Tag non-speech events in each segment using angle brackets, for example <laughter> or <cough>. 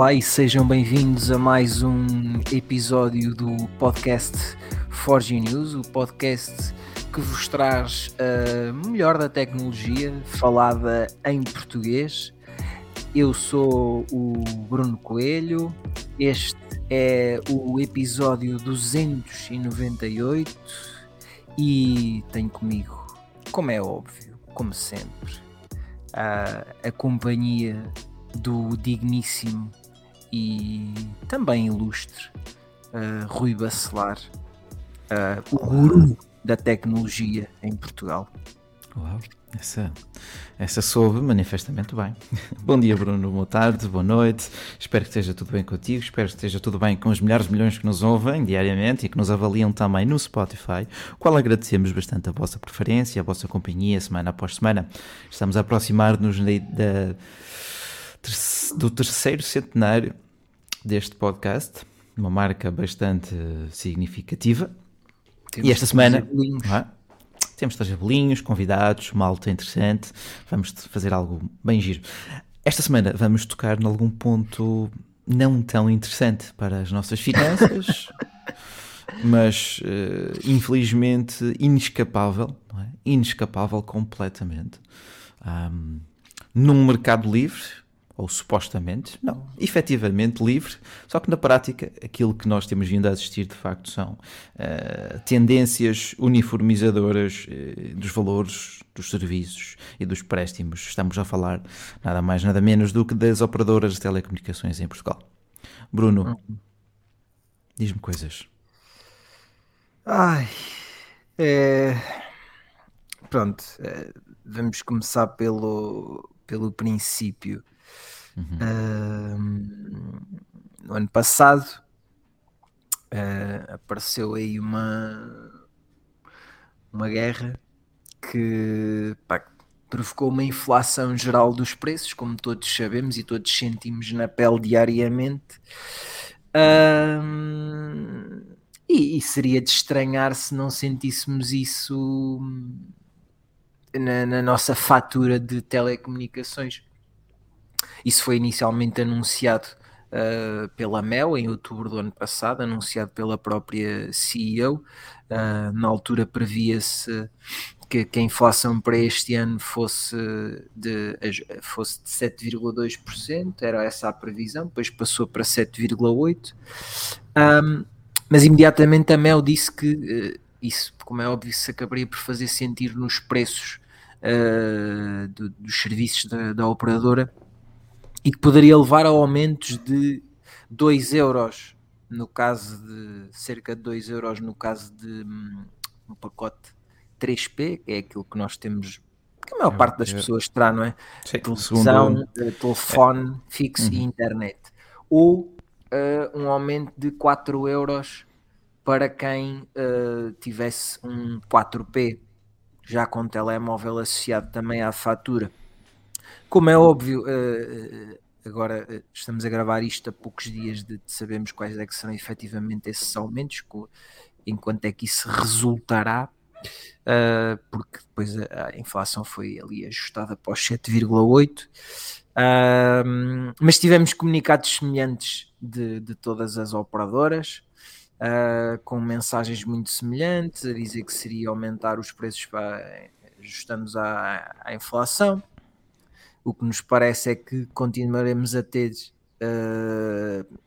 Olá e sejam bem-vindos a mais um episódio do podcast Forge News, o podcast que vos traz a melhor da tecnologia falada em português. Eu sou o Bruno Coelho, este é o episódio 298 e tenho comigo, como é óbvio, como sempre, a, a companhia do digníssimo e também ilustre uh, Rui Bacelar, uh, o guru da tecnologia em Portugal. Uau, essa, essa soube manifestamente bem. <laughs> Bom dia, Bruno, boa tarde, boa noite. Espero que esteja tudo bem contigo. Espero que esteja tudo bem com os milhares de milhões que nos ouvem diariamente e que nos avaliam também no Spotify, qual agradecemos bastante a vossa preferência, a vossa companhia, semana após semana. Estamos a aproximar-nos da do terceiro centenário deste podcast, uma marca bastante significativa. Temos e esta semana é? temos três bolinhos, convidados, malta interessante. Vamos fazer algo bem giro. Esta semana vamos tocar em algum ponto não tão interessante para as nossas finanças, <laughs> mas uh, infelizmente inescapável, é? inescapável completamente. Um, num mercado livre, ou supostamente, não, efetivamente livre, só que na prática aquilo que nós temos vindo a assistir de facto são uh, tendências uniformizadoras uh, dos valores dos serviços e dos préstimos. Estamos a falar nada mais, nada menos do que das operadoras de telecomunicações em Portugal. Bruno, diz-me coisas. Ai, é... pronto, é... vamos começar pelo, pelo princípio. Uhum. Uh, no ano passado uh, apareceu aí uma, uma guerra que pá, provocou uma inflação geral dos preços, como todos sabemos e todos sentimos na pele diariamente. Uh, e, e, seria de estranhar se não sentíssemos isso na, na nossa fatura de telecomunicações. Isso foi inicialmente anunciado uh, pela Mel em outubro do ano passado, anunciado pela própria CEO. Uh, ah, na altura previa-se que, que, a inflação para este ano fosse de, fosse de 7,2%, era essa a previsão, depois passou para 7,8%. Um, mas imediatamente a Mel disse que uh, isso, como é óbvio, se acabaria por fazer sentir nos preços uh, do, dos serviços da, da, operadora e que poderia levar a aumentos de 2 euros no caso de cerca de 2 euros no caso de hum, um pacote 3P, que é aquilo que nós temos, que a maior é, parte das é. pessoas terá, não é? Sim, Televisão, segundo... Eh, telefone é. fixo uhum. e internet. Ou uh, um aumento de 4 euros para quem uh, tivesse um 4P, já com telemóvel associado também à fatura. Como é óbvio, uh, agora uh, estamos a gravar isto a poucos dias de, sabermos quais é que serão efetivamente esses aumentos, enquanto é que isso resultará, porque depois a, inflação foi ali ajustada para os 7,8%. Uh, mas tivemos comunicados semelhantes de, de todas as operadoras, uh, com mensagens muito semelhantes, a dizer que seria aumentar os preços para ajustando à, à inflação. O que nos parece é que continuaremos a ter, uh,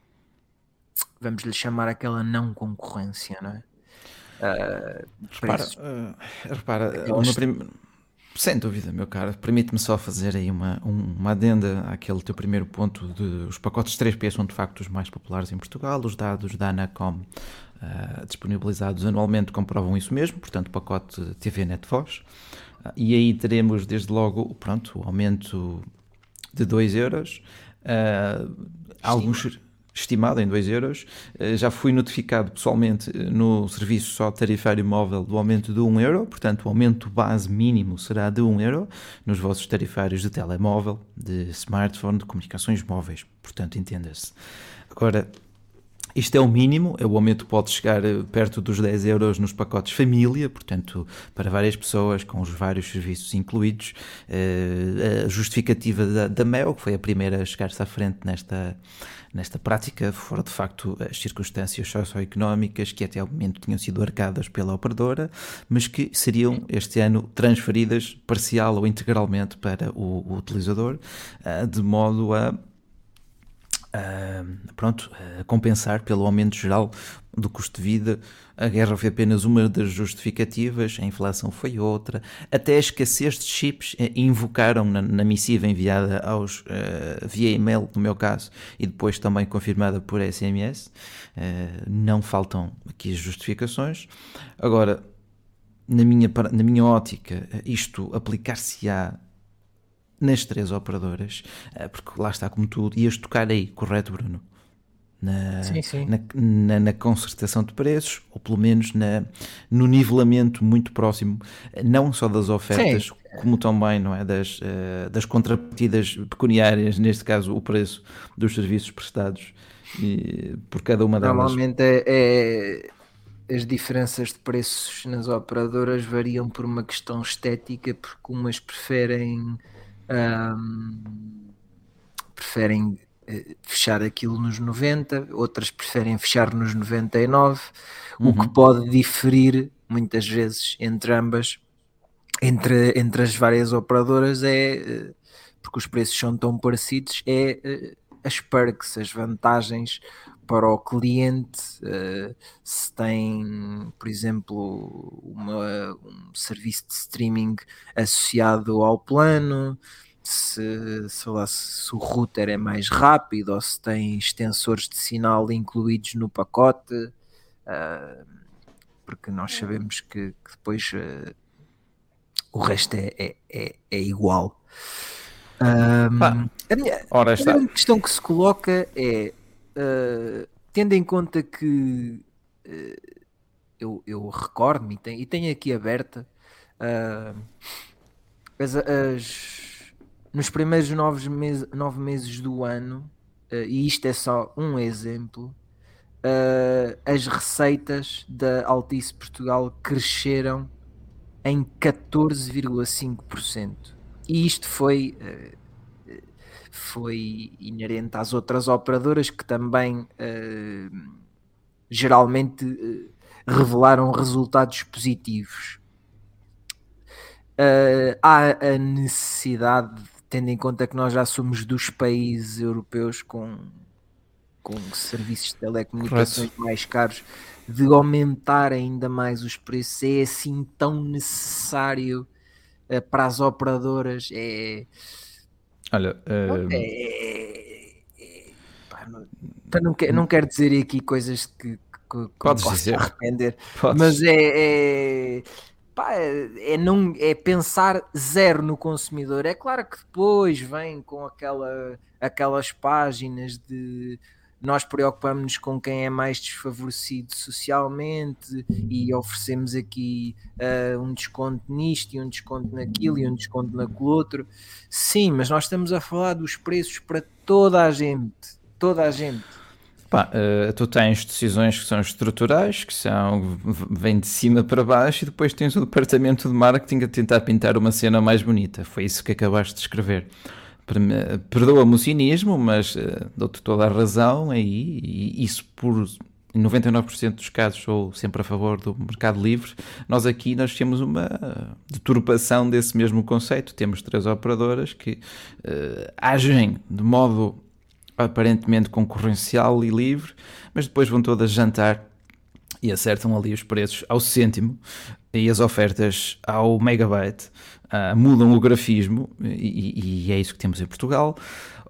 vamos lhe chamar aquela não concorrência, não é? Uh, repara, uh, repara Aquelas... prim... sem dúvida, meu caro, permite-me só fazer aí uma, uma adenda àquele teu primeiro ponto de os pacotes 3P são de facto os mais populares em Portugal, os dados da Anacom uh, disponibilizados anualmente comprovam isso mesmo, portanto, pacote TV Net Voz. E aí teremos desde logo pronto, o aumento de 2 euros, uh, alguns estimado em 2 euros. Uh, já fui notificado pessoalmente eh, no serviço só tarifário móvel do aumento de 1 um euro, portanto o aumento base mínimo será de 1 um euro nos vossos tarifários de telemóvel, de smartphone, de comunicações móveis, portanto entenda-se. Agora, Isto é o mínimo, o aumento pode chegar eh, perto dos 10 euros nos pacotes família, portanto, para várias pessoas, com os vários serviços incluídos. Eh, a justificativa da, da MEL, que foi a primeira a chegar-se à frente nesta, nesta prática, foram de facto as circunstâncias socioeconómicas que até ao momento tinham sido arcadas pela operadora, mas que seriam este ano transferidas parcial ou integralmente para o, o utilizador, eh, de modo a uh, pronto, uh, compensar pelo aumento geral do custo de vida. A guerra foi apenas uma das justificativas, a inflação foi outra. Até a escassez de chips eh, invocaram na, na missiva enviada aos, uh, via e-mail, no meu caso, e depois também confirmada por SMS. Uh, não faltam aqui as justificações. Agora, na minha, na minha ótica, isto aplicar-se-á nas três operadoras, eh, porque lá está como tudo, ias tocar aí, correto, Bruno? Na, sim, sim. Na, na, na, concertação de preços, ou pelo menos na, no nivelamento muito próximo, não só das ofertas, sim. como também não é, das, uh, das contrapartidas pecuniárias, neste caso o preço dos serviços prestados e, por cada uma delas. Normalmente é, é, as diferenças de preços nas operadoras variam por uma questão estética, porque umas preferem um, preferem uh, fechar aquilo nos 90, outras preferem fechar nos 99, uhum. o que uhum. pode diferir muitas vezes entre ambas, entre, entre as várias operadoras, é uh, porque os preços são tão parecidos, é uh, as perks, as vantagens para o cliente, uh, se tem, por exemplo, uma, um serviço de streaming associado ao plano, se, sei lá, se o router é mais rápido ou se tem extensores de sinal incluídos no pacote, uh, porque nós sabemos que, que depois uh, o resto é, é, é, é igual. Um, a minha a questão que se coloca é uh, tendo em conta que uh, eu, eu recordo-me e, e tenho, aqui aberta uh, as, as, nos primeiros nove meses, nove meses do ano, e isto é só um exemplo, as receitas da Altice Portugal cresceram em 14,5%. E isto foi foi inerente às outras operadoras que também uh, geralmente uh, revelaram resultados positivos. Uh, há a necessidade, tendo em conta que nós já somos dos países europeus com, com serviços de telecomunicações Correto. mais caros, de aumentar ainda mais os preços. É assim tão necessário para as operadoras? É Olha, uh... é, é, pá, não, não, quer, não quero dizer aqui coisas que, que, que Podes dizer. arrepender, Podes. mas é, é, pá, é, não, é pensar zero no consumidor. É claro que depois vem com aquela, aquelas páginas de nós preocupamos-nos com quem é mais desfavorecido socialmente e oferecemos aqui uh, um desconto nisto e um desconto naquilo e um desconto naquele outro. Sim, mas nós estamos a falar dos preços para toda a gente. Toda a gente. Pá, uh, tu tens decisões que são estruturais, que são vêm de cima para baixo, e depois tens o departamento de marketing a tentar pintar uma cena mais bonita. Foi isso que acabaste de escrever perdoa-me o cinismo, mas uh, dou-te toda a razão aí, e isso por 99% dos casos sou sempre a favor do mercado livre. Nós aqui nós temos uma deturpação desse mesmo conceito. Temos três operadoras que uh, agem de modo aparentemente concorrencial e livre, mas depois vão todas jantar e acertam ali os preços ao cêntimo e as ofertas ao megabyte uh, mudam o grafismo e, e, é isso que temos em Portugal.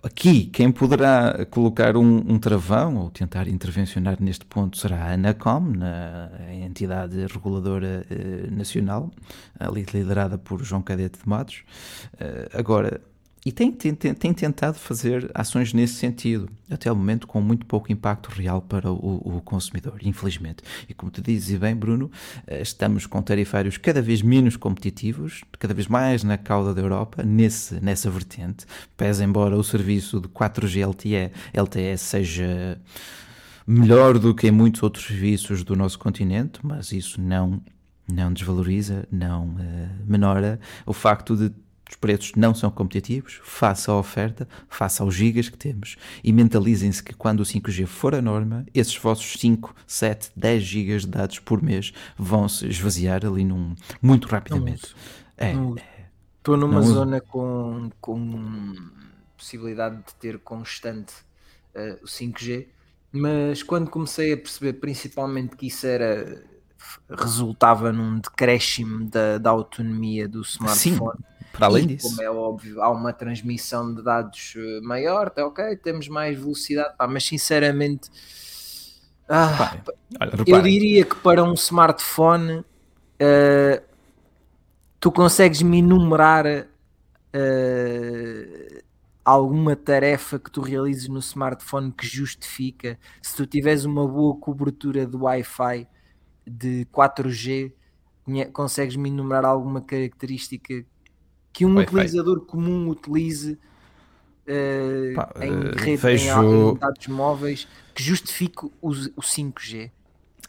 Aqui, quem poderá colocar um, um, travão ou tentar intervencionar neste ponto será a ANACOM, na, a entidade reguladora uh, nacional, ali liderada por João Cadete de Matos. Uh, agora, e tem, tem, tem, tentado fazer ações nesse sentido, até o momento com muito pouco impacto real para o, o consumidor, infelizmente. E como tu dizes e bem, Bruno, eh, estamos com tarifários cada vez menos competitivos, cada vez mais na cauda da Europa, nesse, nessa vertente, pese embora o serviço de 4G LTE, LTE seja melhor do que em muitos outros serviços do nosso continente, mas isso não, não desvaloriza, não uh, menora o facto de os preços não são competitivos, faça a oferta, faça aos gigas que temos. E mentalizem-se que quando o 5G for a norma, esses vossos 5, 7, 10 gigas de dados por mês vão se esvaziar ali num, muito rapidamente. É, Estou numa zona com, com possibilidade de ter constante uh, o 5G, mas quando comecei a perceber principalmente que isso era resultava num decréscimo da, da autonomia do smartphone. Sim para além e, disso. Como é óbvio, há uma transmissão de dados eh, maior, tá ok, temos mais velocidade, pá, mas sinceramente. Ah, olha, eu diria que para um smartphone uh, tu consegues-me enumerar uh, alguma tarefa que tu realizes no smartphone que justifica se tu tiveres uma boa cobertura de Wi-Fi de 4G consegues-me enumerar alguma característica que um utilizador comum utilize uh, Pá, em eh, rede vejo... em dados móveis que justifique o, o 5G?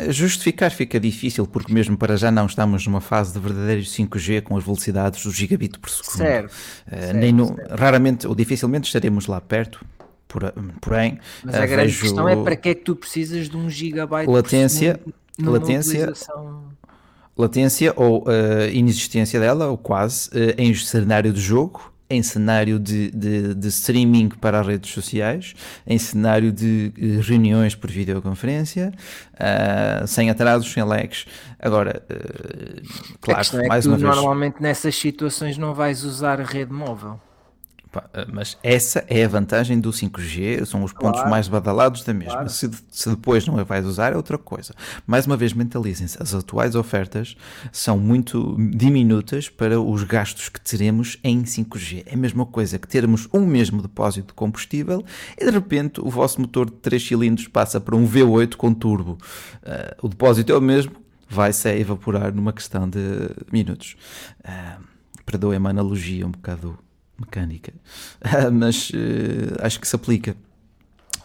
Justificar fica difícil porque mesmo para já não estamos numa fase de verdadeiro 5G com as velocidades do gigabit por segundo. Certo, uh, certo, nem no, certo. Raramente ou dificilmente estaremos lá perto, porém... Mas a grande questão é para que é que tu precisas de um gigabyte latência, latência, latência ou uh, inexistência dela, ou quase, uh, em cenário de jogo, em cenário de, de, de, streaming para as redes sociais, em cenário de uh, reuniões por videoconferência, sem atrasos, sem lags. Agora, claro, é mais uma vez. Normalmente nessas situações não vais usar rede móvel. Mas essa é a vantagem do 5G, são os pontos claro. mais badalados da mesma. Claro. Se, se, depois não a vais usar, é outra coisa. Mais uma vez, mentalizem-se: as atuais ofertas são muito diminutas para os gastos que teremos em 5G. É a mesma coisa que termos um mesmo depósito de combustível e de repente o vosso motor de 3 cilindros passa para um V8 com turbo. Uh, o depósito é o mesmo, vai-se evaporar numa questão de minutos. Uh, Perdoem-me a analogia um bocado mecânica, mas uh, acho que se aplica.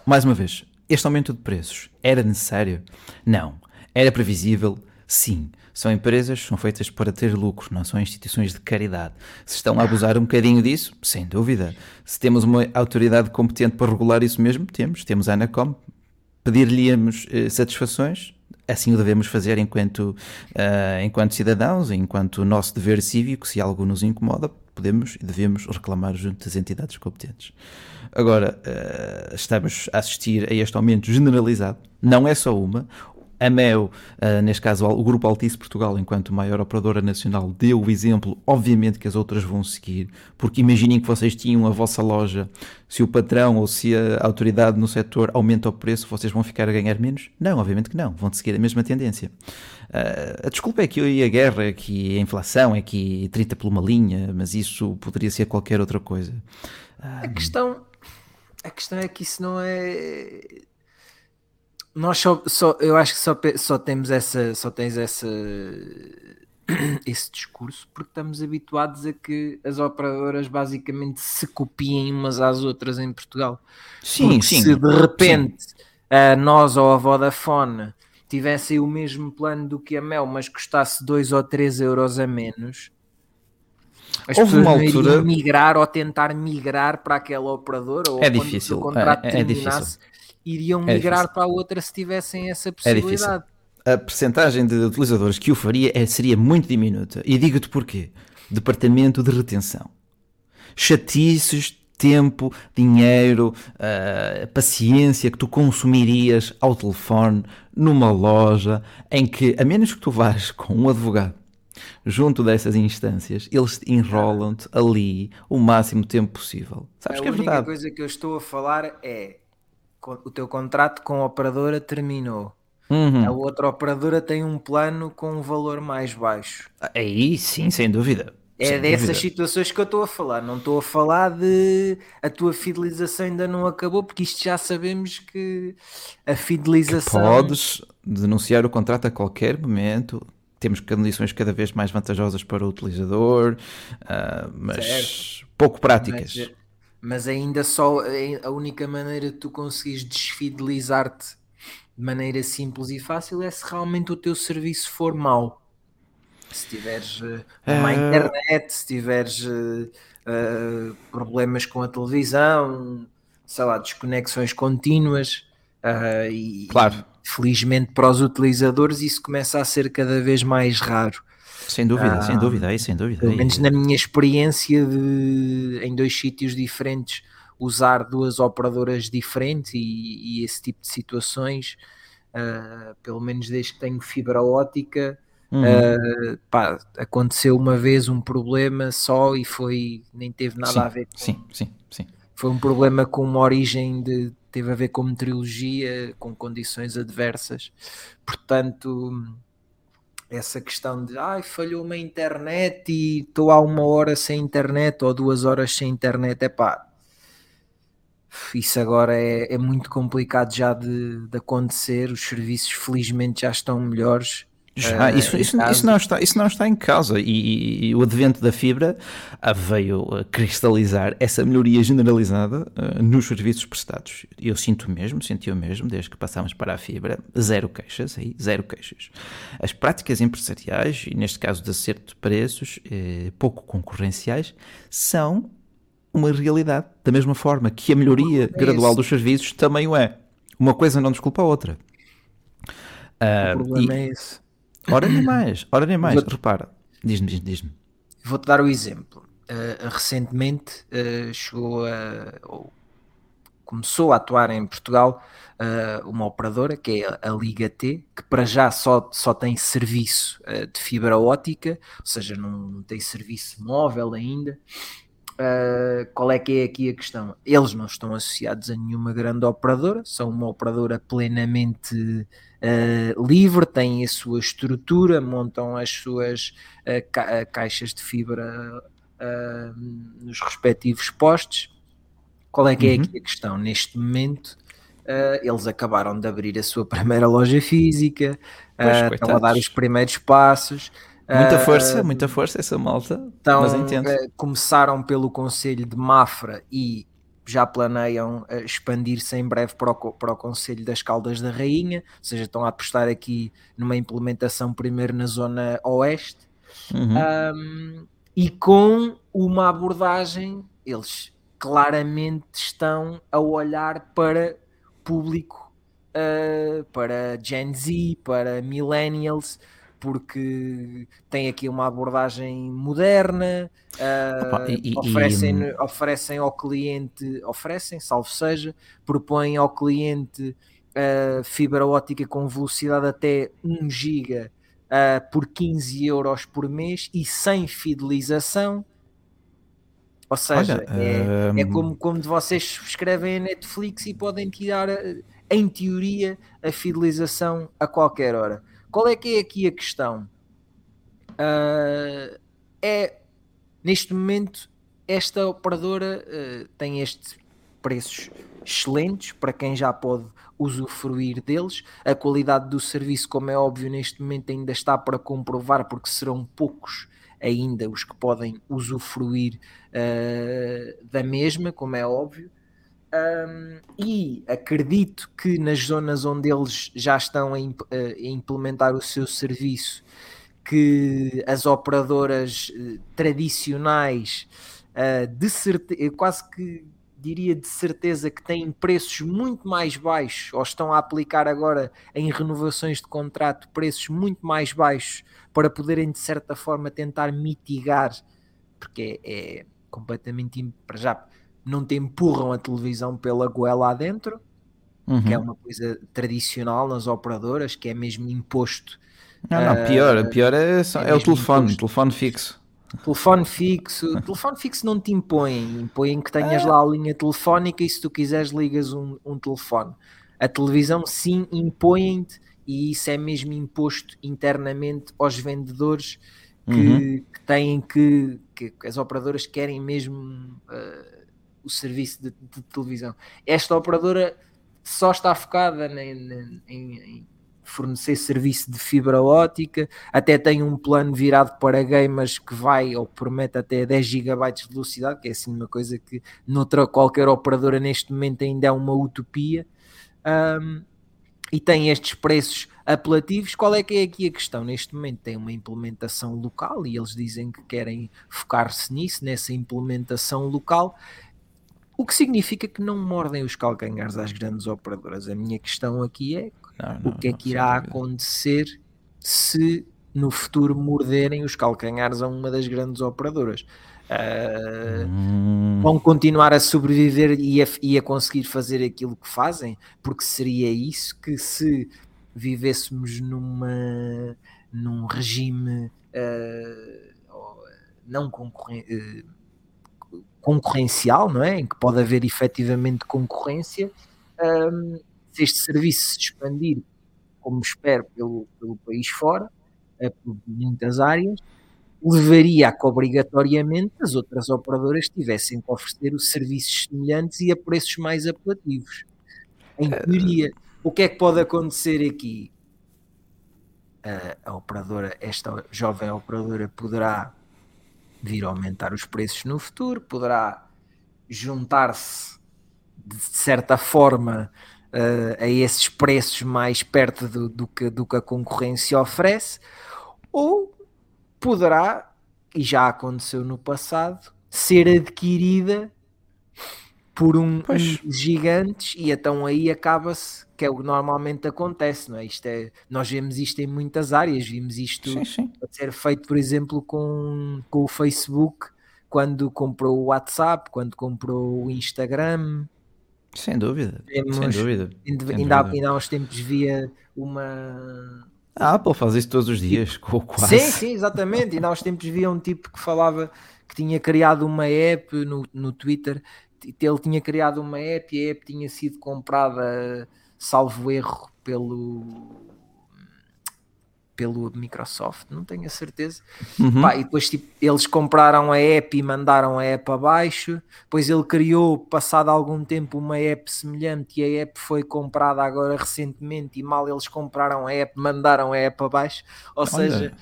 Mais uma vez, este aumento de preços era necessário? Não. Era previsível? Sim. São empresas, são feitas para ter lucro, não são instituições de caridade. Se estão a abusar um bocadinho disso, sem dúvida. Se temos uma autoridade competente para regular isso mesmo, temos. Temos a Anacom. Pedir-lhe-emos uh, satisfações? Assim o devemos fazer enquanto, uh, enquanto cidadãos, enquanto nosso dever cívico, se algo nos incomoda, podemos e devemos reclamar junto das entidades competentes. Agora, uh, estamos a assistir a este aumento generalizado, não é só uma. A MEO, uh, neste caso o Grupo Altice Portugal, enquanto maior operadora nacional, deu o exemplo, obviamente que as outras vão seguir, porque imaginem que vocês tinham a vossa loja, se o patrão ou se a autoridade no setor aumenta o preço, vocês vão ficar a ganhar menos? Não, obviamente que não, vão seguir a mesma tendência. Uh, a desculpa é que a guerra, é que a inflação é que 30 por uma linha, mas isso poderia ser qualquer outra coisa. Uh, a questão, a questão é que isso não é. Nós só, só eu acho que só, só temos essa, só tens essa <clears throat> esse discurso porque estamos habituados a que as operadoras basicamente se copiem umas às outras em Portugal. Sim, porque sim. Se de repente sim. a nós ou a Vodafone tivessem o mesmo plano do que a Mel, mas custasse 2 ou 3 euros a menos, as Houve pessoas uma altura... migrar ou tentar migrar para aquela operadora ou é difícil. o contrato é, é terminasse, iriam é migrar para a outra se tivessem essa é possibilidade. a percentagem de utilizadores que o faria é, seria muito diminuta. E digo-te porquê. Departamento de retenção. Chatices tempo, dinheiro, uh, paciência que tu consumirias ao telefone, numa loja, em que, a menos que tu vás <laughs> com um advogado junto dessas instâncias, eles enrolam-te ali o máximo tempo possível. Sabes a que é verdade. A única coisa que eu estou a falar é o teu contrato com a operadora terminou. Uhum. A outra operadora tem um plano com um valor mais baixo. Aí sim, sem dúvida. É Sem dessas dúvida. situações que eu estou a falar. Não estou a falar de a tua fidelização ainda não acabou, porque isto já sabemos que a fidelização. Que podes denunciar o contrato a qualquer momento. Temos condições cada vez mais vantajosas para o utilizador, uh, mas certo. pouco práticas. Mas, mas, ainda só a única maneira de tu conseguires desfidelizar-te de maneira simples e fácil é se realmente o teu serviço for mau. Se tiveres uh, má internet, se tiveres uh, problemas com a televisão, sei lá, desconexões contínuas e claro. felizmente para os utilizadores isso começa a ser cada vez mais raro. Sem dúvida, ah, sem dúvida, aí sem dúvida. Pelo menos na minha experiência de, em dois sítios diferentes, usar duas operadoras diferentes e, e esse tipo de situações, uh, pelo menos desde que tenho fibra ótica, uhum. uh, pá, aconteceu uma vez um problema só e foi, nem teve nada sim, a ver com. Sim, sim, sim. Foi um problema com uma origem de. teve a ver com meteorologia, com condições adversas, portanto essa questão de ai, falhou uma internet e estou há uma hora sem internet ou duas horas sem internet, é pá, isso agora é, é muito complicado já de, de, acontecer. Os serviços, felizmente, já estão melhores. Já, isso, isso, isso, não está, isso não está em causa. E, e, e o advento da fibra ah, veio cristalizar essa melhoria generalizada uh, nos serviços prestados. Eu sinto mesmo, senti o mesmo, desde que passámos para a fibra, zero queixas, aí, zero queixas. As práticas empresariais, e neste caso de acerto de preços, eh, pouco concorrenciais, são uma realidade. Da mesma forma que a melhoria é gradual dos serviços também o é. Uma coisa não desculpa a outra. Uh, o problema e... é esse. Ora nem mais, ora nem mais. Repara, diz-me, diz-me. Diz Vou-te dar o exemplo. Uh, recentemente uh, chegou a. Ou começou a atuar em Portugal uh, uma operadora que é a Liga T, que para já só, só tem serviço de fibra ótica, ou seja, não, não tem serviço móvel ainda. Uh, qual é que é aqui a questão? Eles não estão associados a nenhuma grande operadora, são uma operadora plenamente uh, livre, têm a sua estrutura, montam as suas uh, ca caixas de fibra nos respectivos postes. Qual é que é uhum. aqui a questão? Neste momento, eles acabaram de abrir a sua primeira loja física, estão a dar os primeiros passos. Muita força, uh, muita força essa malta, então, mas entendo. Uh, começaram pelo Conselho de Mafra e já planeiam uh, expandir-se em breve para o, para o Conselho das Caldas da Rainha, ou seja, estão a apostar aqui numa implementação primeiro na zona oeste uhum. um, e com uma abordagem, eles claramente estão a olhar para público, uh, para Gen Z, para millennials, porque tem aqui uma abordagem moderna, uh, Opa, e, oferecem, e... oferecem ao cliente, oferecem, salvo seja, propõem ao cliente uh, fibra ótica com velocidade até 1 giga uh, por 15 euros por mês e sem fidelização. Ou seja, Olha, é, é como quando vocês escrevem a Netflix e podem tirar, em teoria, a fidelização a qualquer hora. Qual é que é aqui a questão? Uh, é neste momento esta operadora uh, tem estes preços excelentes para quem já pode usufruir deles. A qualidade do serviço, como é óbvio, neste momento ainda está para comprovar, porque serão poucos ainda os que podem usufruir uh, da mesma, como é óbvio. Um, e acredito que nas zonas onde eles já estão a, imp a implementar o seu serviço, que as operadoras uh, tradicionais, uh, de certeza, quase que diria de certeza que têm preços muito mais baixos, ou estão a aplicar agora em renovações de contrato preços muito mais baixos para poderem de certa forma tentar mitigar, porque é, é completamente para já não te empurram a televisão pela goela adentro, uhum. que é uma coisa tradicional nas operadoras, que é mesmo imposto. Não, não, pior, uh, pior é, é, é o telefone, imposto. telefone fixo. Telefone fixo, <laughs> telefone fixo não te impõe, impõe que tenhas é. lá a linha telefónica e se tu quiseres ligas um, um telefone. A televisão sim impõe-te e isso é mesmo imposto internamente aos vendedores que, uhum. que têm que, que, as operadoras querem mesmo uh, o serviço de, de, televisão. Esta operadora só está focada em, em, em, fornecer serviço de fibra ótica, até tem um plano virado para gamers que vai ou promete até 10 GB de velocidade, que é assim uma coisa que noutra qualquer operadora neste momento ainda é uma utopia. Um, e tem estes preços apelativos, qual é que é aqui a questão? Neste momento tem uma implementação local e eles dizem que querem focar-se nisso, nessa implementação local, o que significa que não mordem os calcanhares às grandes operadoras. A minha questão aqui é não, o que é que irá acontecer se no futuro morderem os calcanhares a uma das grandes operadoras. Uh, hum. Vão continuar a sobreviver e a, e a, conseguir fazer aquilo que fazem, porque seria isso que se vivêssemos numa, num regime uh, não concorren uh, concorrencial, não é? em que pode haver efetivamente concorrência, se este serviço se expandir, como espero, pelo, pelo país fora, por muitas áreas, levaria a que obrigatoriamente as outras operadoras tivessem que oferecer os serviços semelhantes e a preços mais apelativos. Em eh, teoria, o que é que pode acontecer aqui? A, a operadora, esta jovem operadora poderá vir a aumentar os preços no futuro, poderá juntar-se de certa forma uh, a esses preços mais perto do, do, que, do que a concorrência oferece, ou poderá, e já aconteceu no passado, ser adquirida por um, um gigantes e então aí acaba-se que é o que normalmente acontece, não é? Isto é nós vemos isto em muitas áreas, vimos isto sim, sim. ser feito, por exemplo, com, com o Facebook, quando comprou o WhatsApp, quando comprou o Instagram. Sem dúvida, Temos, sem dúvida. Ainda, sem ainda, dúvida. ainda há uns tempos via uma a Apple faz isso todos os dias, com quase. Sim, sim, exatamente. E há uns tempos via um tipo que falava que tinha criado uma app no, no Twitter, ele tinha criado uma app e a app tinha sido comprada, salvo erro, pelo pelo Microsoft, não tenho a certeza. Uhum. Pá, e depois tipo, eles compraram a app e mandaram a app abaixo. Depois ele criou, passado algum tempo, uma app semelhante e a app foi comprada agora recentemente. E mal eles compraram a app, mandaram a app abaixo. Ou Olha, seja,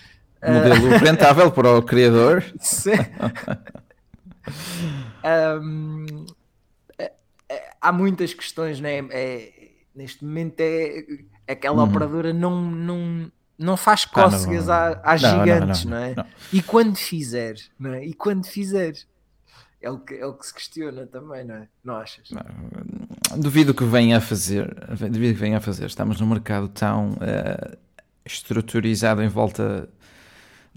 modelo uh... rentável para o criador. <laughs> Sim. <laughs> um, é, é, há muitas questões, né? É, neste momento é aquela uhum. operadora não, não, não faz cócegas ah, às gigantes, não, não, não, é? E quando fizer, não é? E quando fizer, é o que, é o que se questiona também, não é? Não achas? duvido que venha a fazer, duvido que venha a fazer. Estamos num mercado tão uh, estruturizado em volta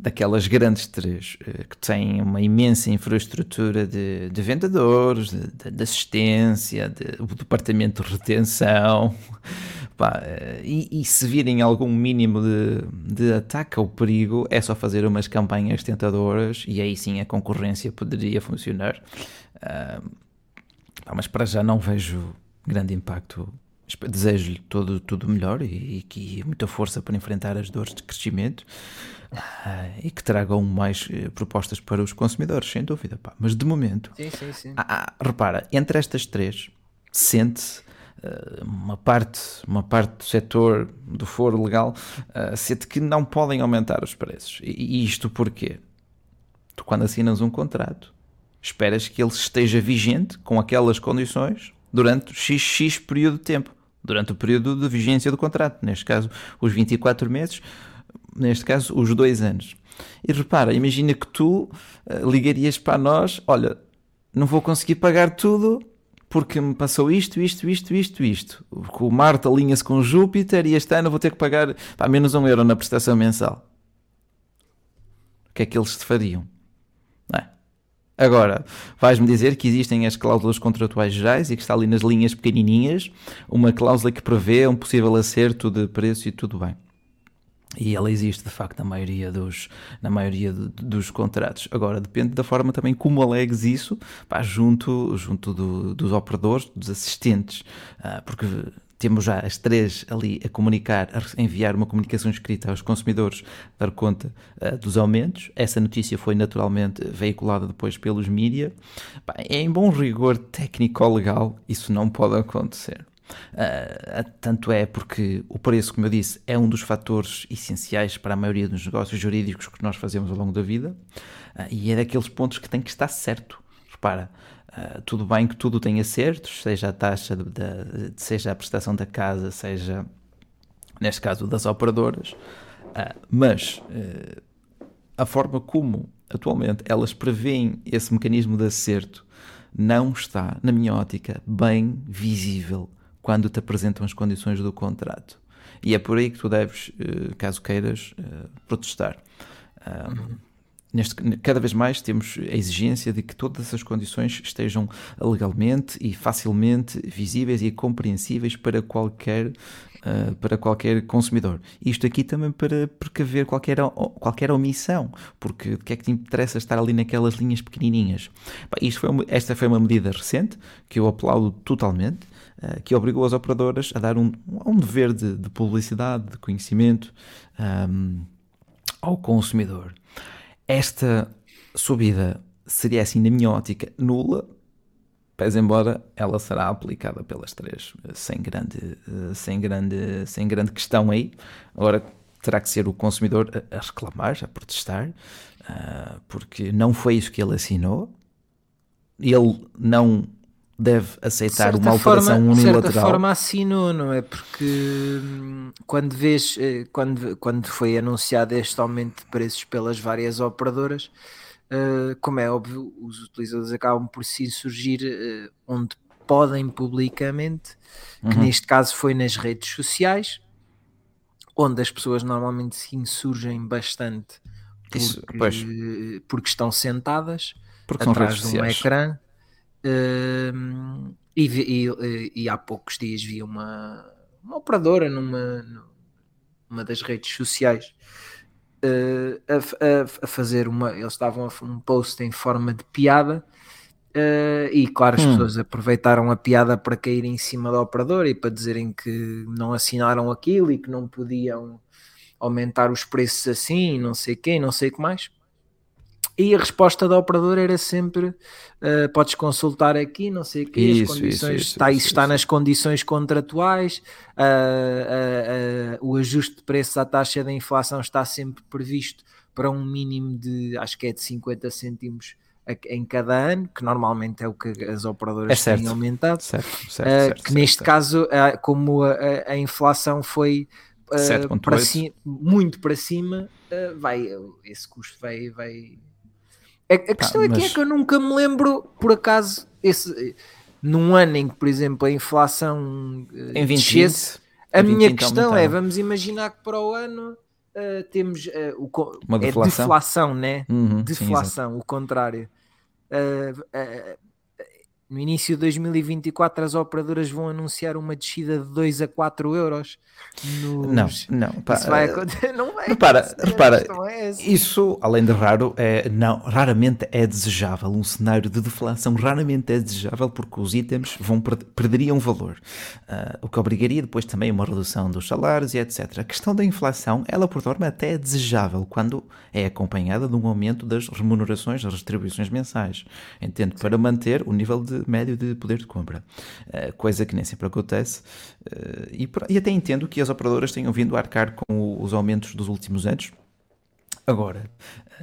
daquelas grandes três uh, que têm uma imensa infraestrutura de, de vendedores, de, de assistência, de, departamento de retenção. <laughs> Pá, e, e, se virem algum mínimo de, de ataque ao perigo, é só fazer umas campanhas tentadoras e aí sim a concorrência poderia funcionar. Uh, mas para já não vejo grande impacto. Desejo-lhe todo, tudo melhor e, e, muita força para enfrentar as dores de crescimento e que tragam mais uh, propostas para os consumidores, sem dúvida. Pá. Mas de momento, sim, sim, sim. Ah, repara, entre estas três, sente-se eh, uma parte, uma parte do setor do foro legal uh, sente que não podem aumentar os preços. E, isto porquê? Tu quando assinas um contrato, esperas que ele esteja vigente com aquelas condições durante XX período de tempo, durante o período de vigência do contrato, neste caso os 24 meses, neste caso os dois anos. E repara, imagina que tu uh, ligarias para nós, olha, não vou conseguir pagar tudo porque me passou isto, isto, isto, isto, isto. Porque o Marte alinha-se com Júpiter e este ano vou ter que pagar pá, menos um euro na prestação mensal. O que é que eles te fariam? É? Agora, vais-me dizer que existem as cláusulas contratuais gerais e que está ali nas linhas pequenininhas uma cláusula que prevê um possível acerto de preço e tudo bem. E ela existe de facto na maioria dos, na maioria de, dos contratos. Agora, depende da forma também como alegues isso pá, junto, junto do, dos operadores, dos assistentes, uh, porque temos já as três ali a comunicar, a enviar uma comunicação escrita aos consumidores, dar conta uh, dos aumentos. Essa notícia foi naturalmente veiculada depois pelos mídia. É em bom rigor técnico-legal, isso não pode acontecer. Uh, tanto é porque o preço, como eu disse, é um dos fatores essenciais para a maioria dos negócios jurídicos que nós fazemos ao longo da vida uh, e é daqueles pontos que tem que estar certo. Repara, uh, tudo bem que tudo tenha acertos, seja a taxa, de, de, seja a prestação da casa, seja neste caso das operadoras, mas a forma como atualmente elas prevêem esse mecanismo de acerto não está, na minha ótica, bem visível quando te apresentam as condições do contrato. E é por aí que tu deves, eh, caso queiras, eh, protestar. Uhum. Neste, cada vez mais temos a exigência de que todas as condições estejam legalmente e facilmente visíveis e compreensíveis para qualquer uh, para qualquer consumidor. Isto aqui também para precaver qualquer, qualquer omissão, porque o que é que te interessa estar ali naquelas linhas pequenininhas? isto foi esta foi uma medida recente que eu aplaudo totalmente, que obrigou as operadoras a dar um, um dever de, de publicidade, de conhecimento um, ehm, ao consumidor. Esta subida seria assim, na minha ótica, nula, pese embora ela será aplicada pelas três, sem grande, sem grande, sem grande questão aí. Agora terá que ser o consumidor a, reclamar, a protestar, porque não foi isso que ele assinou. Ele não deve aceitar uma alteração forma, unilateral. De certa forma assinou, não é? Porque hum, quando vês, eh, quando, quando foi anunciado este aumento de preços pelas várias operadoras, uh, como é óbvio, os utilizadores acabam por se insurgir uh, onde podem publicamente, que uhum. neste caso foi nas redes sociais, onde as pessoas normalmente se insurgem bastante porque, Isso, porque estão sentadas porque atrás de um ecrã. Uh, e, e, e, há poucos dias vi uma, uma operadora numa, numa das redes sociais uh, a, a, a, fazer uma. Eles estavam a um post em forma de piada. Uh, e claro, as hum. pessoas aproveitaram a piada para cair em cima do operador e para dizerem que não assinaram aquilo e que não podiam aumentar os preços assim, não sei quem, não sei o que mais. E a resposta do operador era sempre: uh, podes consultar aqui, não sei o que, isso, as condições, isso, está, isso, está nas condições contratuais, uh, uh, o ajuste de preços à taxa da inflação está sempre previsto para um mínimo de, acho que é de 50 cêntimos em cada ano, que normalmente é o que as operadoras é têm aumentado. Certo, certo, certo, que neste caso, como a, a, inflação foi para cima, muito para cima, vai, esse custo vai, vai a, a questão mas... aqui é que eu nunca me lembro, por acaso, esse, num ano em que, por exemplo, a inflação uh, em 20, descesse, a minha questão é, vamos imaginar que para o ano uh, temos uh, o, Uma deflação? é deflação, né? Uhum, deflação, sim, o contrário. Uh, no início de 2024 as operadoras vão anunciar uma descida de 2 a 4 euros. Nos... Não, não. Pá, isso vai acontecer. <laughs> Não vai repara, repara é isso, além de raro, é, não, raramente é desejável. Um cenário de deflação raramente é desejável porque os itens vão, perderiam valor. Uh, o que obrigaria depois também uma redução dos salários e etc. A questão da inflação, ela por norma até é desejável quando é acompanhada de um aumento das remunerações, das retribuições mensais. Entende? Para manter o nível de médio de poder de compra, uh, coisa que nem sempre acontece. Uh, e, até entendo que as operadoras tenham vindo a arcar com os aumentos dos últimos anos. Agora,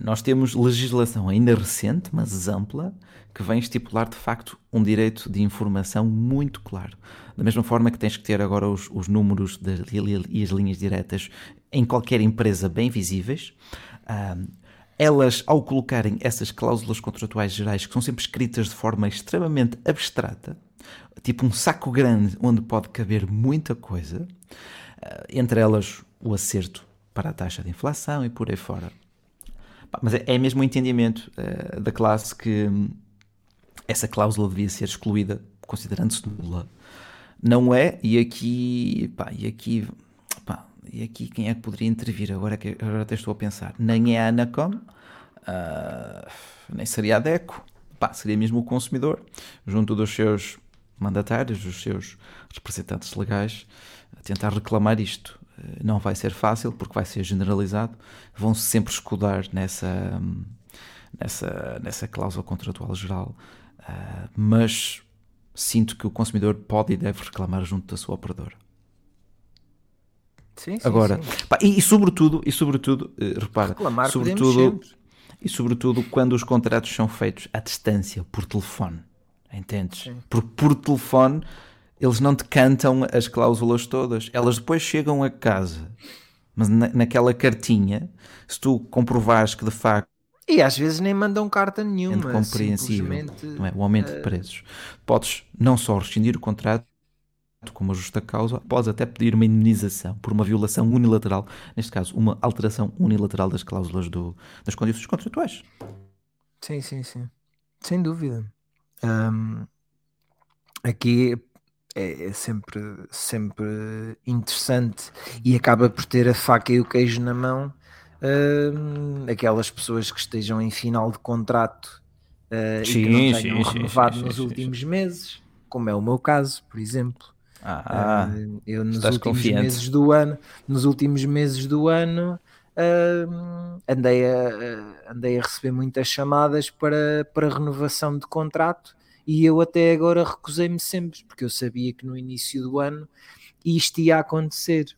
nós temos legislação ainda recente, mas ampla, que vem estipular de facto um direito de informação muito claro. Da mesma forma que tens que ter agora os, os números das, e as linhas diretas em qualquer empresa bem visíveis. Uh, elas, ao colocarem essas cláusulas contratuais gerais, que são sempre escritas de forma extremamente abstrata, tipo um saco grande onde pode caber muita coisa, eh, entre elas o acerto para a taxa de inflação e por aí fora. Mas é, é mesmo o entendimento uh, da classe que hum, essa cláusula devia ser excluída, considerando-se nula. Não é, e aqui, pá, e aqui e aqui quem é que poderia intervir? Agora, que, agora até estou a pensar. Nem é a Anacom, uh, nem seria a DECO, Pá, seria mesmo o consumidor, junto dos seus mandatários, dos seus representantes legais, a tentar reclamar isto. Uh, não vai ser fácil, porque vai ser generalizado, vão-se sempre escudar nessa, nessa, nessa cláusula contratual geral, uh, mas sinto que o consumidor pode e deve reclamar junto da sua operadora. Sim, Agora, sim. Pá, e, e, sobretudo, e sobretudo, uh, repara, Reclamar sobretudo, e sobretudo quando os contratos são feitos à distância, por telefone. Entendes? Por, por telefone, eles não te cantam as cláusulas todas. Elas depois chegam a casa. Mas na, naquela cartinha, se tu comprovares que de facto e às vezes nem mandam carta nenhuma. Compreensível. É? O aumento uh... de preços. Podes não só rescindir o contrato, como a justa causa, podes até pedir uma indenização por uma violação unilateral, neste caso, uma alteração unilateral das cláusulas do, das condições contratuais. Sim, sim, sim. Sem dúvida. Um, aqui é, é, sempre, sempre interessante e acaba por ter a faca e o queijo na mão. Um, aquelas pessoas que estejam em final de contrato uh, sim, e que não tenham sim, renovado sim, nos últimos meses, como é o meu caso, por exemplo. Ah, uh, eu nos últimos confiante. meses do ano, nos últimos meses do ano, uh, andei, a, andei a receber muitas chamadas para, para renovação de contrato e eu até agora recusei-me sempre, porque eu sabia que no início do ano isto ia acontecer.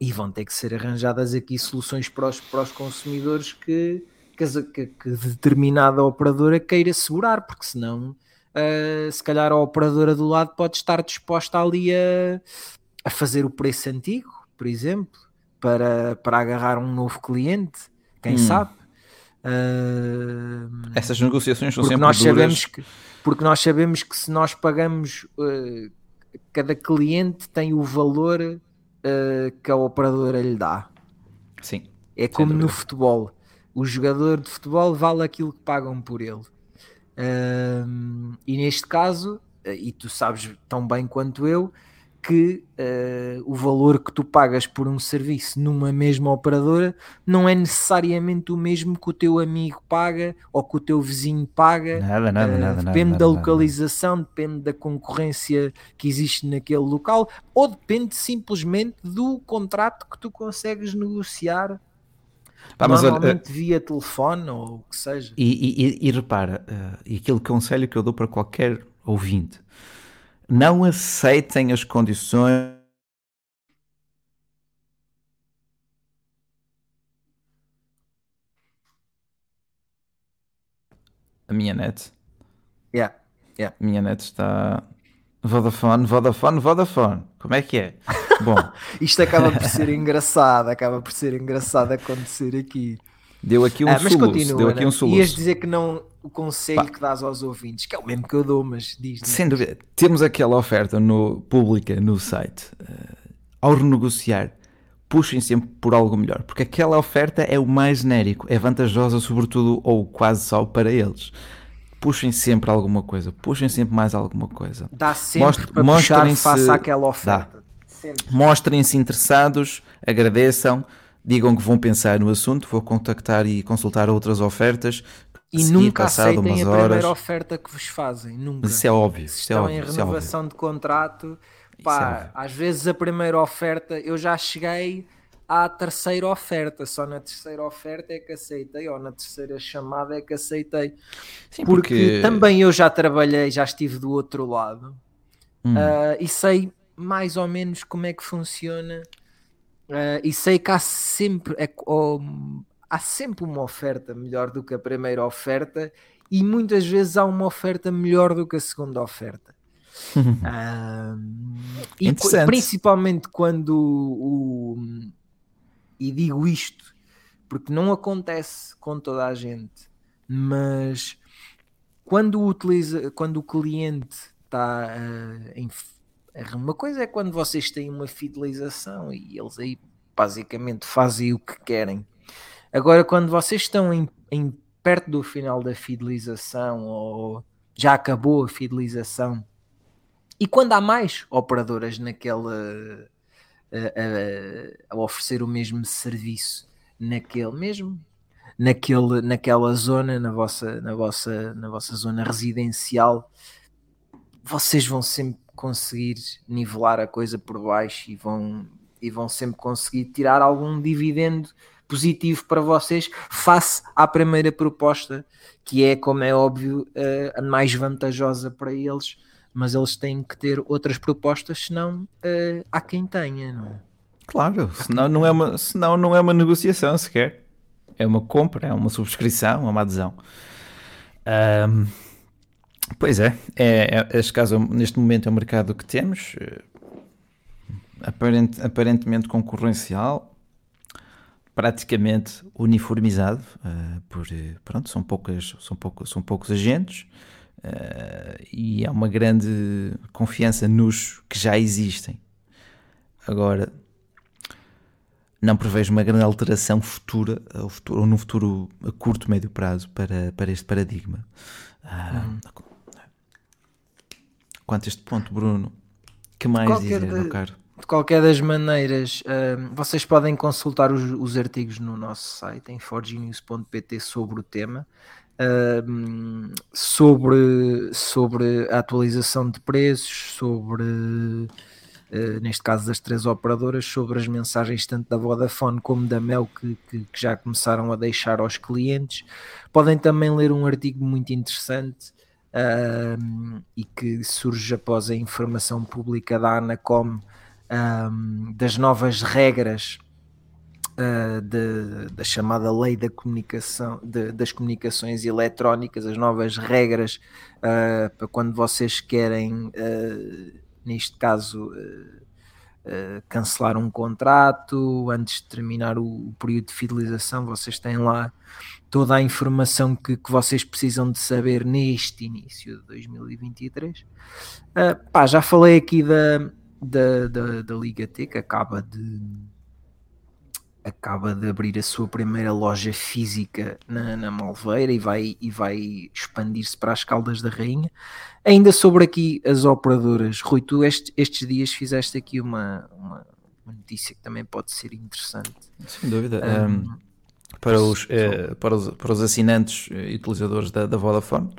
E vão ter que ser arranjadas aqui soluções para os, para os consumidores que, que, que determinada operadora queira segurar, porque senão uh, se calhar a operadora do lado pode estar disposta ali a, a fazer o preço antigo, por exemplo, para, para agarrar um novo cliente, quem hum. sabe. Uh, Essas negociações são sempre nós duras. Sabemos que, porque nós sabemos que se nós pagamos, uh, cada cliente tem o valor uh, que a operadora lhe dá. Sim. É como no futebol. O jogador de futebol vale aquilo que pagam por ele. E neste caso, e tu sabes tão bem quanto eu, que uh, o valor que tu pagas por um serviço numa mesma operadora não é necessariamente o mesmo que o teu amigo paga ou que o teu vizinho paga. Nada, nada, uh, nada. Depende nada, da localização, nada. depende da concorrência que existe naquele local ou depende simplesmente do contrato que tu consegues negociar. Pá, normalmente uh, via telefone ou o que seja. E, e, e repara, e aquele conselho que eu dou para qualquer ouvinte não aceitem as condições. A minha net. Yeah, yeah. A minha net está. Vodafone, Vodafone, Vodafone. Como é que é? Bom. <laughs> Isto acaba por ser engraçado, acaba por ser engraçado acontecer aqui. Deu aqui um ah, soluço, continua, deu aqui um soluço. Ias dizer que não, o conselho Pá. que dás aos ouvintes, que é o mesmo que eu dou, mas diz. Sem dúvida. Temos aquela oferta no, pública no site. Uh, ao renegociar, puxem sempre por algo melhor, porque aquela oferta é o mais genérico, é vantajosa, sobretudo, ou quase só para eles. Puxem sempre alguma coisa, puxem sempre mais alguma coisa. Dá sempre Most, para puxar face àquela oferta. Mostrem-se interessados, agradeçam digam que vão pensar no assunto, vou contactar e consultar outras ofertas. E nunca aceitem a horas. primeira oferta que vos fazem, nunca. Isso é óbvio. Se estão óbvio, em é renovação é de contrato, pá, é às vezes a primeira oferta, eu já cheguei à terceira oferta, só na terceira oferta é que aceitei, ou na terceira chamada é que aceitei. Sim, porque... porque... também eu já trabalhei, já estive do outro lado hum. uh, e sei mais ou menos como é que funciona Uh, e sei que há sempre, é, oh, há sempre uma oferta melhor do que a primeira oferta e muitas vezes há uma oferta melhor do que a segunda oferta. <laughs> uh, e principalmente quando o, e digo isto porque não acontece com toda a gente, mas quando utiliza, quando o cliente está uh, em uma coisa é quando vocês têm uma fidelização e eles aí basicamente fazem o que querem. Agora, quando vocês estão em, em perto do final da fidelização ou já acabou a fidelização e quando há mais operadoras naquela a, a, a, oferecer o mesmo serviço naquele mesmo naquele, naquela zona na vossa, na vossa na vossa zona residencial vocês vão sempre conseguir nivelar a coisa por baixo e vão, e vão sempre conseguir tirar algum dividendo positivo para vocês face à primeira proposta, que é, como é óbvio, a mais vantajosa para eles, mas eles têm que ter outras propostas, senão há quem tenha, não é? Claro, senão não é uma, senão não é uma negociação sequer. É uma compra, é uma subscrição, é uma adesão. Um, Pois é, é, é este caso neste momento é o mercado que temos, aparent, aparentemente concorrencial, praticamente uniformizado, uh, por pronto, são poucas, são poucos, são poucos agentes uh, e há uma grande confiança nos que já existem. Agora, não prevejo uma grande alteração futura, ou, futuro, ou num futuro a curto, médio prazo para, para este paradigma. Uh, Quanto a este ponto, Bruno, que mais Qualquer dizer, de... meu caro? De qualquer das maneiras, uh, vocês podem consultar os, os, artigos no nosso site em forgenews.pt sobre o tema, uh, sobre, sobre a atualização de preços, sobre, uh, neste caso das três operadoras, sobre as mensagens tanto da Vodafone como da Mel que, que, que já começaram a deixar aos clientes. Podem também ler um artigo muito interessante um, e que surge após a informação pública da Anacom um, das novas regras uh, de, da chamada lei da comunicação, de, das comunicações eletrónicas, as novas regras uh, para quando vocês querem, uh, neste caso, cancelar um contrato antes de terminar o, o, período de fidelização, vocês têm lá toda a informação que, que vocês precisam de saber neste início de 2023. Uh, pá, já falei aqui da, da, da, da Liga T, que acaba de acaba de abrir a sua primeira loja física na, na Malveira e vai, e vai expandir-se para as Caldas da Rainha. Ainda sobre aqui as operadoras, Rui, tu este, estes dias fizeste aqui uma, uma, notícia que também pode ser interessante. Sem dúvida. Um, um, para, os, eh, para, os, para os assinantes e utilizadores da, da Vodafone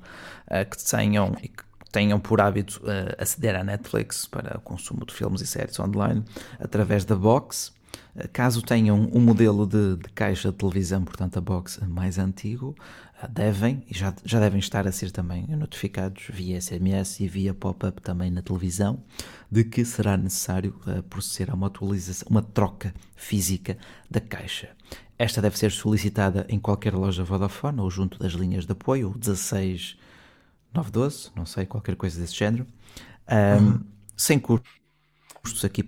eh, que tenham e que tenham por hábito uh, aceder à Netflix para o consumo de filmes e séries online através da Box. Uh, caso tenham um modelo de, de, caixa de televisão, portanto a Box mais antigo, uh, devem e já, já devem estar a ser também notificados via SMS e via pop-up também na televisão de que será necessário proceder a uma atualização, uma troca física da caixa. Esta deve ser solicitada em qualquer loja Vodafone ou junto das linhas de apoio 16 912, não sei, qualquer coisa desse género, um, uhum. sem custos aqui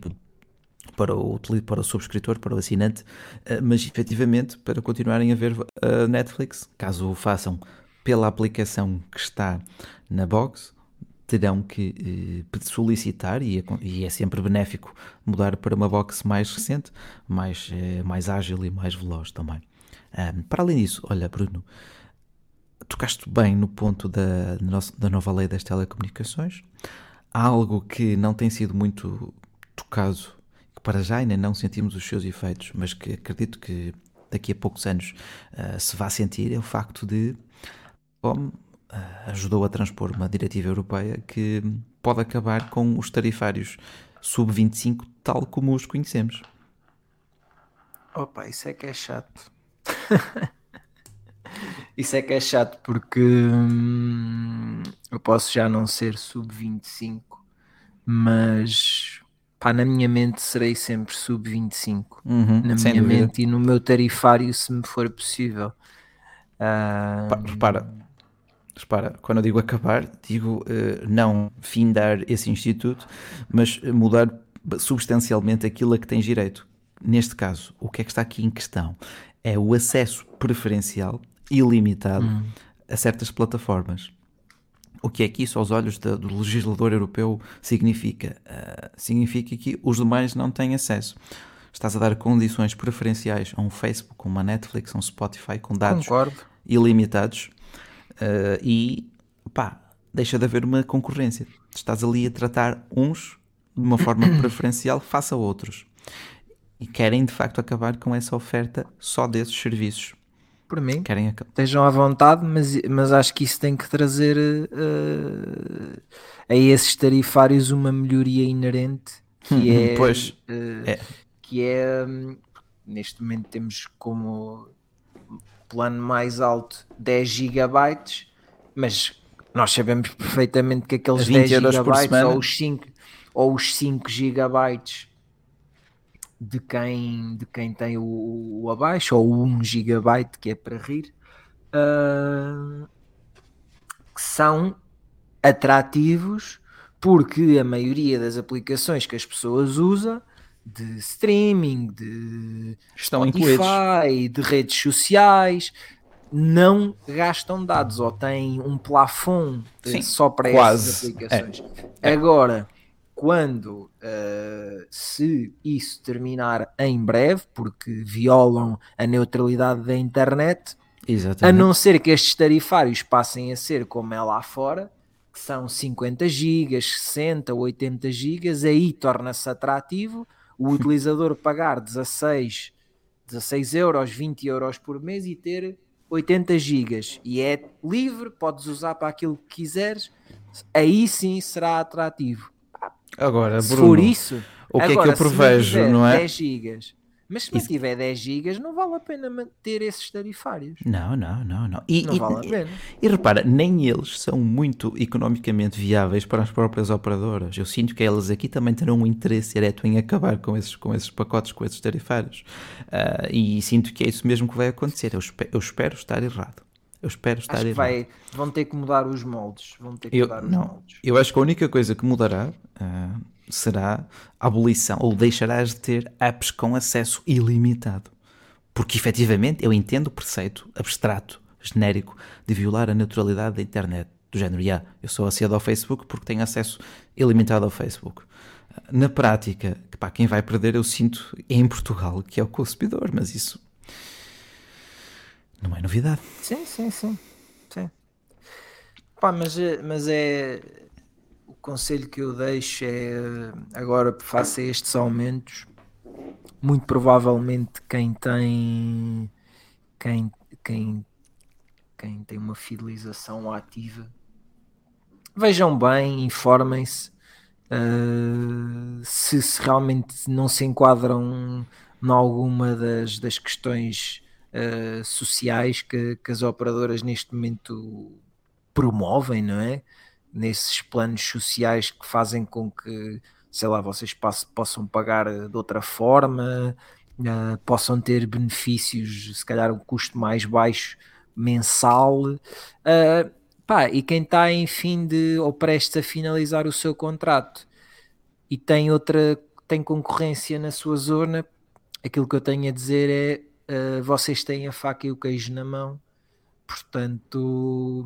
para o, para o subscritor, para o assinante, uh, mas efetivamente para continuarem a ver a Netflix, caso o façam pela aplicação que está na box, terão que eh, solicitar, e é, e é, sempre benéfico mudar para uma box mais recente, mais, eh, mais ágil e mais veloz também. Um, para além disso, olha, Bruno, tocaste bem no ponto da, da nova lei das telecomunicações. Há algo que não tem sido muito tocado, que para já ainda não sentimos os seus efeitos, mas que acredito que daqui a poucos anos uh, se vá sentir, é o facto de como uh, ajudou a transpor uma diretiva europeia que pode acabar com os tarifários sub-25 tal como os conhecemos. Opa, isso é que é chato. <laughs> Isso é que é chato porque hum, eu posso já não ser sub-25, mas pá, na minha mente serei sempre sub-25. Uhum, na minha dúvida. mente e no meu tarifário, se me for possível. Uh... Repara, repara, quando eu digo acabar, digo uh, não findar esse instituto, mas mudar substancialmente aquilo a que tens direito. Neste caso, o que é que está aqui em questão? É o acesso preferencial ilimitado hum. a certas plataformas. O que é que isso, aos olhos do legislador europeu, significa? Uh, significa que os demais não têm acesso. Estás a dar condições preferenciais a um Facebook, a uma Netflix, a um Spotify com dados Concordo. ilimitados uh, e pá, deixa de haver uma concorrência. Estás ali a tratar uns de uma forma <coughs> preferencial face a outros. E querem de facto acabar com essa oferta só desses serviços por mim. Querem Estejam à vontade, mas, mas acho que isso tem que trazer uh, a esses tarifários uma melhoria inerente que hum, é, pois, uh, é. que é um, neste momento temos como plano mais alto 10 gigabytes, mas nós sabemos perfeitamente que aqueles 10 gigabytes ou os 5 ou os 5 gigabytes de quem, de quem tem o, o abaixo, ou o 1 GB que é para rir, uh, são atrativos porque a maioria das aplicações que as pessoas usam de streaming, de Estão Spotify, de redes sociais, não gastam dados ou têm um plafond Sim, só para quase. essas aplicações. Agora, quando uh, se isso terminar em breve, porque violam a neutralidade da internet, a Exatamente. não ser que estes tarifários passem a ser como é lá fora, que são 50 gigas, 60, 80 gigas, aí torna-se atrativo o <laughs> utilizador pagar 16, 16 euros, 20 euros por mês e ter 80 gigas. E é livre, podes usar para aquilo que quiseres, aí sim será atrativo. Agora, Se Bruno, for isso, o que é que agora, eu prevejo, não é? 10 gigas. Mas se Isso- mantiver 10 gigas, não vale a pena manter esses tarifários. Não, não, não, não. E, Não e- vale a pena. E repara, nem eles são muito economicamente viáveis para as próprias operadoras. Eu sinto que elas aqui também terão um interesse direto em acabar com esses, com esses pacotes, com esses tarifários. Ah, e sinto que é isso mesmo que vai acontecer. Eu, espe- eu espero estar errado. Eu espero estar Acho que vai, vão ter que mudar os moldes. Vão ter que Eu, mudar os não, moldes. eu acho que a única coisa que mudará ah, será a abolição, ou deixarás de ter apps com acesso ilimitado. Porque efetivamente eu entendo o preceito abstrato, genérico, de violar a naturalidade da internet. Do género, "Ya, eu sou associado ao Facebook porque tenho acesso ilimitado ao Facebook. Na prática, que, pá, quem vai perder eu sinto é em Portugal, que é o consumidor, mas isso não é novidade. Sim, sim, sim. sim. Pá, mas, é- mas é. O conselho que eu deixo é. Agora, faça estes aumentos. Muito provavelmente, quem tem. Quem, quem, quem tem uma fidelização ativa. Vejam bem, informem-se. uh, se, se realmente não se enquadram em alguma das, das questões uh, sociais que, que as operadoras neste momento promovem, não é? Nesses planos sociais que fazem com que, sei lá, vocês possam pagar de outra forma, uh, possam ter benefícios, se calhar um custo mais baixo mensal. Uh, pá, e quem está em fim de ou prestes a finalizar o seu contrato e tem outra, tem concorrência na sua zona, aquilo que eu tenho a dizer é uh, vocês têm a faca e o queijo na mão, portanto,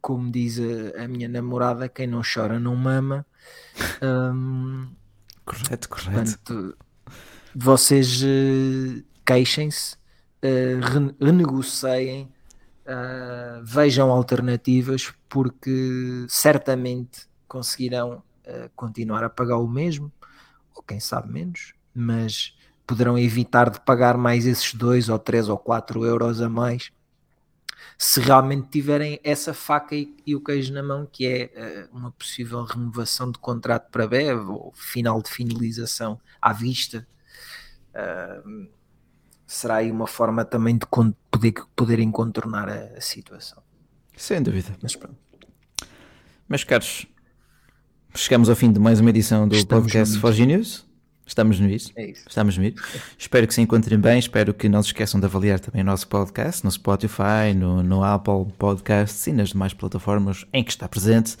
como diz a, a minha namorada, quem não chora não mama. Um, Correto, correto. portanto, vocês uh, queixem-se, uh, rene- renegociem, uh, vejam alternativas, porque certamente conseguirão continuar a pagar o mesmo, ou quem sabe menos, mas poderão evitar de pagar mais esses 2 ou 3 ou 4 euros a mais se realmente tiverem essa faca e, e o queijo na mão, que é uh, uma possível renovação de contrato para breve ou final de finalização à vista. Uh, será aí uma forma também de poder, poderem contornar a, a situação. Sem dúvida. Mas pronto. Meus caros, chegamos ao fim de mais uma edição do Estamos podcast Forge News. Estamos no isso. É isso. Estamos no isso. Espero que se encontrem bem. Espero que não se esqueçam de avaliar também o nosso podcast no Spotify, no, no Apple Podcasts e nas demais plataformas em que está presente.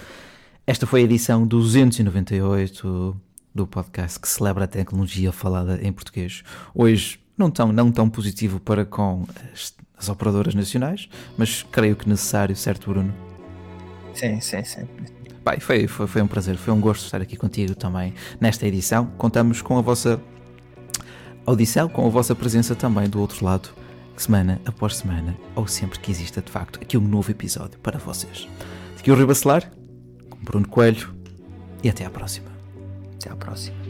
Esta foi a edição 298 do podcast que celebra a tecnologia falada em português. Hoje, não tão, não tão positivo para com as, as operadoras nacionais, mas creio que necessário, certo, Bruno? Sim, sim, sim. Pai, foi, foi, foi um prazer, foi um gosto estar aqui contigo também nesta edição. Contamos com a vossa audição, com a vossa presença também do outro lado, semana após semana, ou sempre que exista de facto aqui um novo episódio para vocês. Aqui o Rui Bacelar, com Bruno Coelho, e até à próxima. Até à próxima.